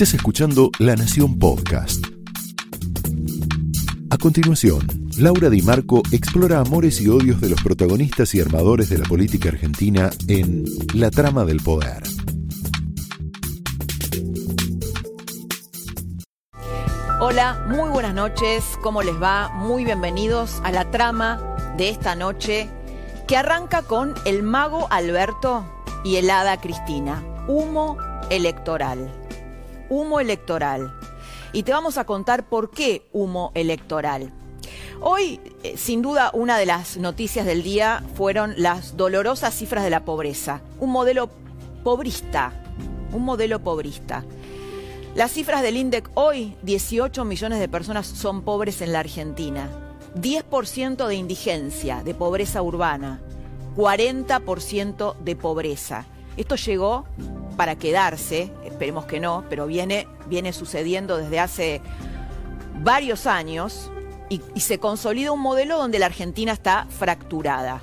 Estás escuchando La Nación Podcast. A continuación, Laura Di Marco explora amores y odios de los protagonistas y armadores de la política argentina en La Trama del Poder. Hola, muy buenas noches, ¿cómo les va? Muy bienvenidos a la trama de esta noche que arranca con el mago Alberto y el hada Cristina. Humo electoral. Humo electoral. Y te vamos a contar por qué humo electoral. Hoy, eh, sin duda, una de las noticias del día fueron las dolorosas cifras de la pobreza. Un modelo pobrista. Un modelo pobrista. Las cifras del INDEC hoy, 18 millones de personas son pobres en la Argentina. 10% de indigencia, de pobreza urbana. 40% de pobreza. Esto llegó para quedarse, esperemos que no, pero viene, viene sucediendo desde hace varios años y, y se consolida un modelo donde la Argentina está fracturada.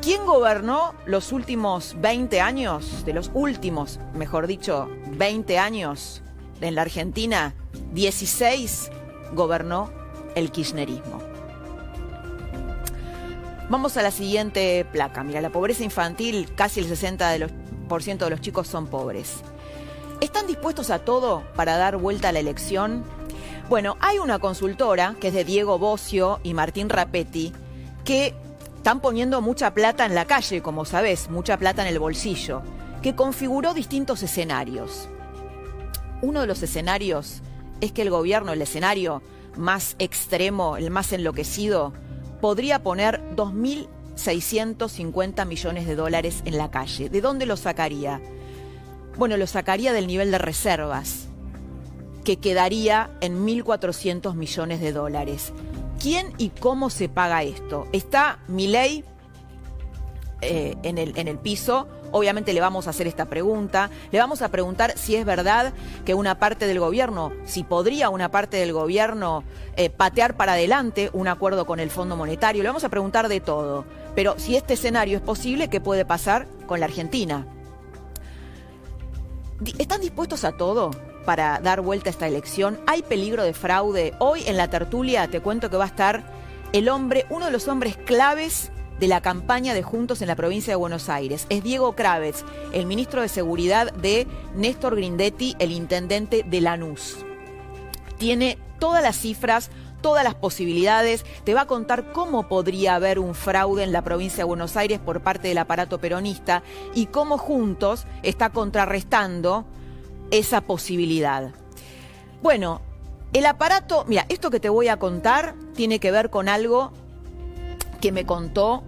¿Quién gobernó los últimos 20 años, de los últimos, mejor dicho, 20 años en la Argentina? 16 gobernó el kirchnerismo. Vamos a la siguiente placa. Mira, la pobreza infantil, casi el 60% de los, por ciento de los chicos son pobres. ¿Están dispuestos a todo para dar vuelta a la elección? Bueno, hay una consultora que es de Diego Bocio y Martín Rapetti que están poniendo mucha plata en la calle, como sabes, mucha plata en el bolsillo, que configuró distintos escenarios. Uno de los escenarios es que el gobierno, el escenario más extremo, el más enloquecido, podría poner 2.650 millones de dólares en la calle. ¿De dónde lo sacaría? Bueno, lo sacaría del nivel de reservas, que quedaría en 1.400 millones de dólares. ¿Quién y cómo se paga esto? Está mi ley eh, en, el, en el piso. Obviamente le vamos a hacer esta pregunta. Le vamos a preguntar si es verdad que una parte del gobierno, si podría una parte del gobierno eh, patear para adelante un acuerdo con el Fondo Monetario. Le vamos a preguntar de todo. Pero si este escenario es posible, ¿qué puede pasar con la Argentina? ¿Están dispuestos a todo para dar vuelta a esta elección? ¿Hay peligro de fraude? Hoy en la tertulia te cuento que va a estar el hombre, uno de los hombres claves de la campaña de Juntos en la provincia de Buenos Aires. Es Diego Kravetz, el ministro de Seguridad de Néstor Grindetti, el intendente de Lanús. Tiene todas las cifras, todas las posibilidades, te va a contar cómo podría haber un fraude en la provincia de Buenos Aires por parte del aparato peronista y cómo Juntos está contrarrestando esa posibilidad. Bueno, el aparato, mira, esto que te voy a contar tiene que ver con algo que me contó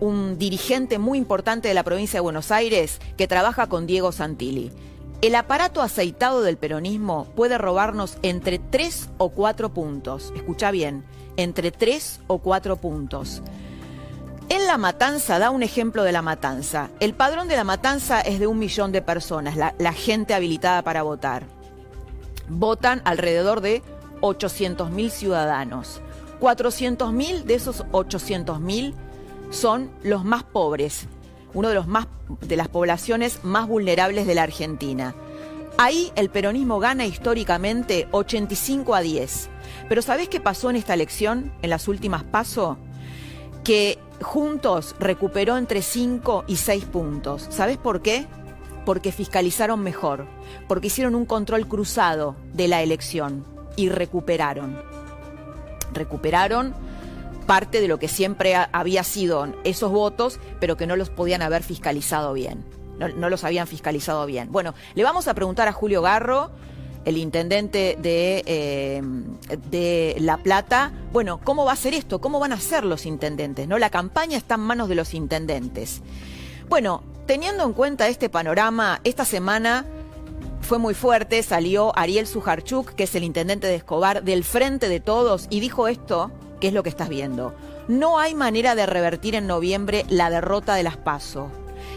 un dirigente muy importante de la provincia de Buenos Aires que trabaja con Diego Santilli. El aparato aceitado del peronismo puede robarnos entre tres o cuatro puntos. Escucha bien, entre tres o cuatro puntos. En La Matanza, da un ejemplo de La Matanza. El padrón de La Matanza es de un millón de personas, la, la gente habilitada para votar. Votan alrededor de 800.000 ciudadanos. 400.000 de esos 800.000 son los más pobres, uno de los más de las poblaciones más vulnerables de la Argentina. Ahí el peronismo gana históricamente 85 a 10. Pero ¿sabés qué pasó en esta elección, en las últimas pasos? Que Juntos recuperó entre 5 y 6 puntos. ¿Sabés por qué? Porque fiscalizaron mejor, porque hicieron un control cruzado de la elección y recuperaron recuperaron parte de lo que siempre había sido esos votos, pero que no los podían haber fiscalizado bien. No, los habían fiscalizado bien. Bueno, le vamos a preguntar a Julio Garro, el intendente de, eh, de La Plata, bueno, ¿cómo va a ser esto? ¿Cómo van a ser los intendentes? ¿No? La campaña está en manos de los intendentes. Bueno, teniendo en cuenta este panorama, esta semana fue muy fuerte, salió Ariel Sujarchuk, que es el intendente de Escobar, del frente de todos, y dijo esto, que es lo que estás viendo. No hay manera de revertir en noviembre la derrota de las PASO.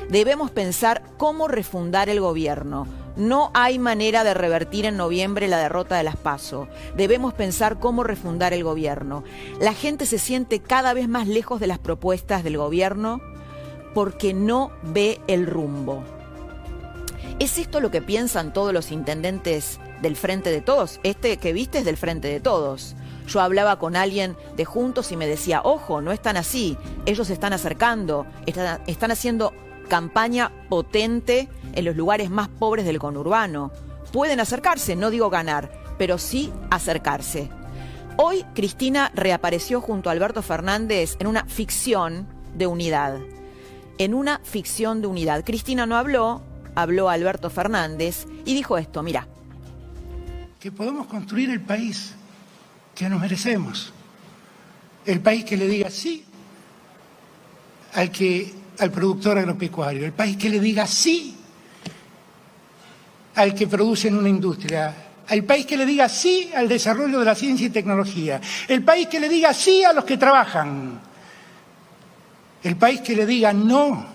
Debemos pensar cómo refundar el gobierno. No hay manera de revertir en noviembre la derrota de las PASO. Debemos pensar cómo refundar el gobierno. La gente se siente cada vez más lejos de las propuestas del gobierno porque no ve el rumbo. ¿Es esto lo que piensan todos los intendentes del Frente de Todos? Este que viste es del Frente de Todos. Yo hablaba con alguien de Juntos y me decía, ojo, no están así, ellos se están acercando, están, están haciendo campaña potente en los lugares más pobres del conurbano. Pueden acercarse, no digo ganar, pero sí acercarse. Hoy Cristina reapareció junto a Alberto Fernández en una ficción de unidad. En una ficción de unidad. Cristina no habló, habló Alberto Fernández y dijo esto, mira. Que podemos construir el país que nos merecemos. El país que le diga sí al, que, al productor agropecuario. El país que le diga sí al que produce en una industria. El país que le diga sí al desarrollo de la ciencia y tecnología. El país que le diga sí a los que trabajan. El país que le diga no